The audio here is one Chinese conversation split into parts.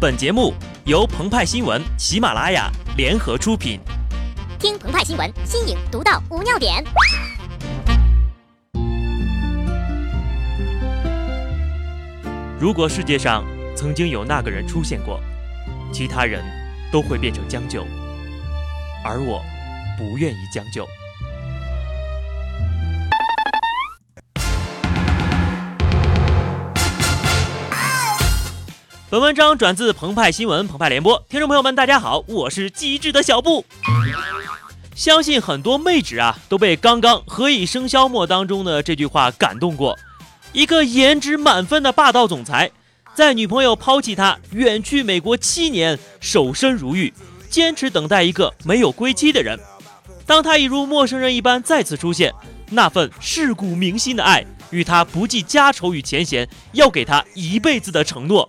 本节目由澎湃新闻、喜马拉雅联合出品。听澎湃新闻，新颖独到，无尿点。如果世界上曾经有那个人出现过，其他人都会变成将就，而我不愿意将就。本文章转自澎湃新闻《澎湃联播，听众朋友们，大家好，我是机智的小布。相信很多妹纸啊都被刚刚《何以笙箫默》当中的这句话感动过。一个颜值满分的霸道总裁，在女朋友抛弃他远去美国七年，守身如玉，坚持等待一个没有归期的人。当他已如陌生人一般再次出现，那份刻骨铭心的爱。与他不计家仇与前嫌，要给他一辈子的承诺。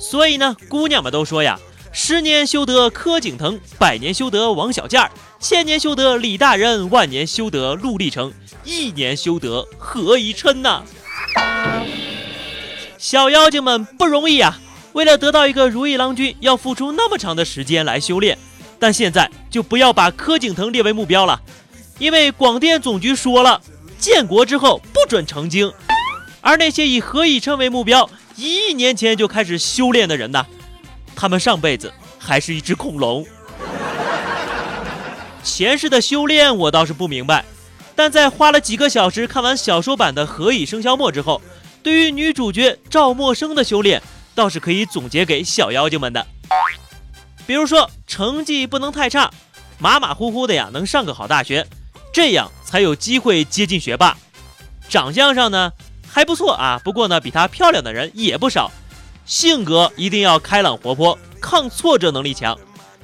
所以呢，姑娘们都说呀：“十年修得柯景腾，百年修得王小贱儿，千年修得李大人，万年修得陆励成，一年修得何以琛呐！”小妖精们不容易啊！为了得到一个如意郎君，要付出那么长的时间来修炼。但现在就不要把柯景腾列为目标了，因为广电总局说了。建国之后不准成精，而那些以何以琛为目标，一亿年前就开始修炼的人呢？他们上辈子还是一只恐龙。前世的修炼我倒是不明白，但在花了几个小时看完小说版的《何以笙箫默》之后，对于女主角赵默笙的修炼，倒是可以总结给小妖精们的。比如说，成绩不能太差，马马虎虎的呀，能上个好大学。这样才有机会接近学霸，长相上呢还不错啊，不过呢比她漂亮的人也不少。性格一定要开朗活泼，抗挫折能力强，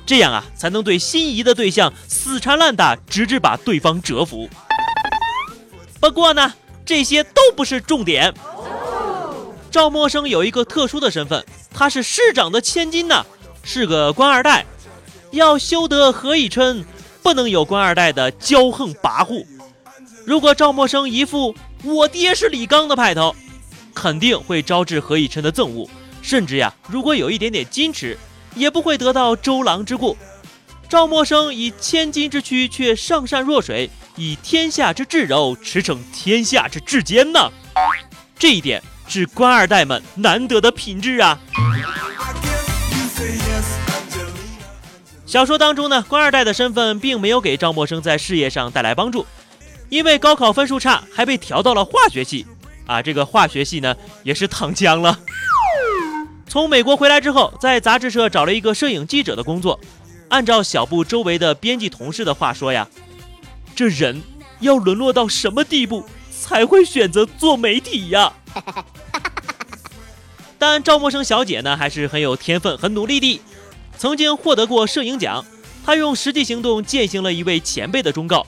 这样啊才能对心仪的对象死缠烂打，直至把对方折服。不过呢这些都不是重点。赵默笙有一个特殊的身份，她是市长的千金呢，是个官二代，要修得何以琛。不能有官二代的骄横跋扈。如果赵默笙一副我爹是李刚的派头，肯定会招致何以琛的憎恶，甚至呀，如果有一点点矜持，也不会得到周郎之顾。赵默笙以千金之躯却上善若水，以天下之至柔驰骋天下之至坚呢。这一点是官二代们难得的品质啊。小说当中呢，官二代的身份并没有给赵默笙在事业上带来帮助，因为高考分数差，还被调到了化学系。啊，这个化学系呢，也是躺枪了。从美国回来之后，在杂志社找了一个摄影记者的工作。按照小布周围的编辑同事的话说呀，这人要沦落到什么地步才会选择做媒体呀？但赵默笙小姐呢，还是很有天分、很努力的。曾经获得过摄影奖，她用实际行动践行了一位前辈的忠告：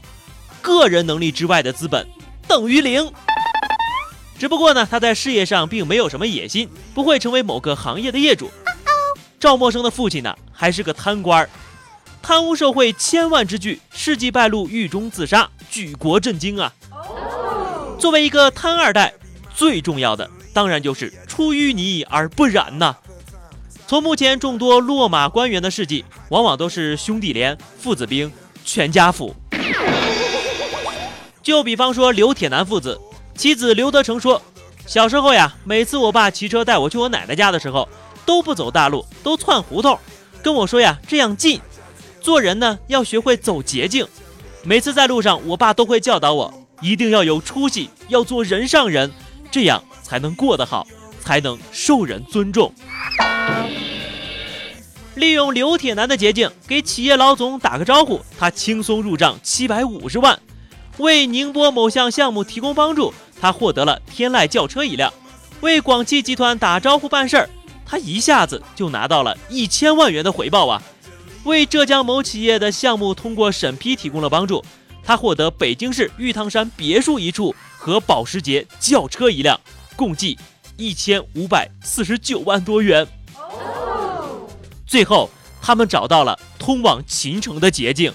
个人能力之外的资本等于零。只不过呢，他在事业上并没有什么野心，不会成为某个行业的业主。赵默笙的父亲呢，还是个贪官，贪污受贿千万之巨，事迹败露，狱中自杀，举国震惊啊！作为一个贪二代，最重要的当然就是出淤泥而不染呐。从目前众多落马官员的事迹，往往都是兄弟连、父子兵、全家福。就比方说刘铁男父子，妻子刘德成说，小时候呀，每次我爸骑车带我去我奶奶家的时候，都不走大路，都窜胡同，跟我说呀，这样近。做人呢，要学会走捷径。每次在路上，我爸都会教导我，一定要有出息，要做人上人，这样才能过得好，才能受人尊重。利用刘铁男的捷径给企业老总打个招呼，他轻松入账七百五十万；为宁波某项项目提供帮助，他获得了天籁轿车一辆；为广汽集团打招呼办事儿，他一下子就拿到了一千万元的回报啊！为浙江某企业的项目通过审批提供了帮助，他获得北京市玉汤山别墅一处和保时捷轿车一辆，共计。一千五百四十九万多元。最后，他们找到了通往秦城的捷径。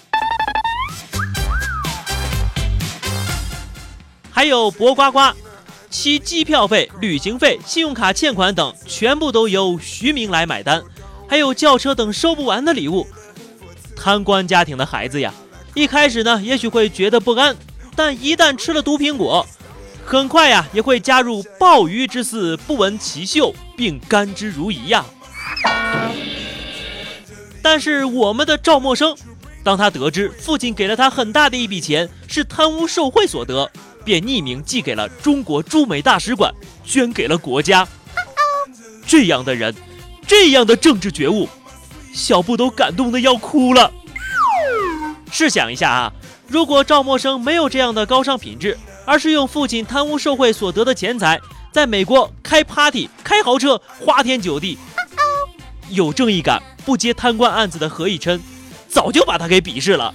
还有博呱呱，其机票费、旅行费、信用卡欠款等全部都由徐明来买单，还有轿车等收不完的礼物。贪官家庭的孩子呀，一开始呢也许会觉得不安，但一旦吃了毒苹果，很快呀也会加入鲍鱼之肆，不闻其臭，并甘之如饴呀。但是我们的赵默笙，当他得知父亲给了他很大的一笔钱是贪污受贿所得，便匿名寄给了中国驻美大使馆，捐给了国家。这样的人，这样的政治觉悟，小布都感动的要哭了。试想一下啊，如果赵默笙没有这样的高尚品质，而是用父亲贪污受贿所得的钱财，在美国开 party、开豪车、花天酒地，有正义感。不接贪官案子的何以琛，早就把他给鄙视了。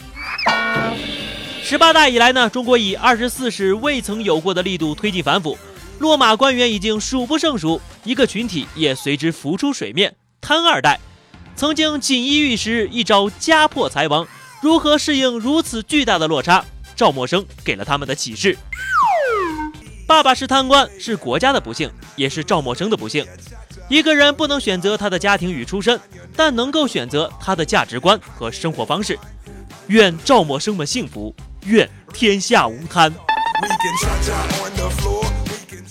十八大以来呢，中国以二十四史未曾有过的力度推进反腐，落马官员已经数不胜数，一个群体也随之浮出水面——贪二代。曾经锦衣玉食，一朝家破财亡，如何适应如此巨大的落差？赵默笙给了他们的启示：爸爸是贪官，是国家的不幸，也是赵默笙的不幸。一个人不能选择他的家庭与出身，但能够选择他的价值观和生活方式。愿赵默笙们幸福，愿天下无贪。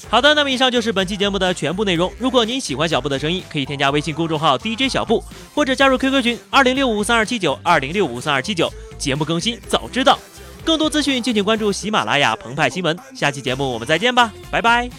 好的，那么以上就是本期节目的全部内容。如果您喜欢小布的声音，可以添加微信公众号 DJ 小布，或者加入 QQ 群二零六五三二七九二零六五三二七九。节目更新早知道，更多资讯敬请关注喜马拉雅澎湃新闻。下期节目我们再见吧，拜拜。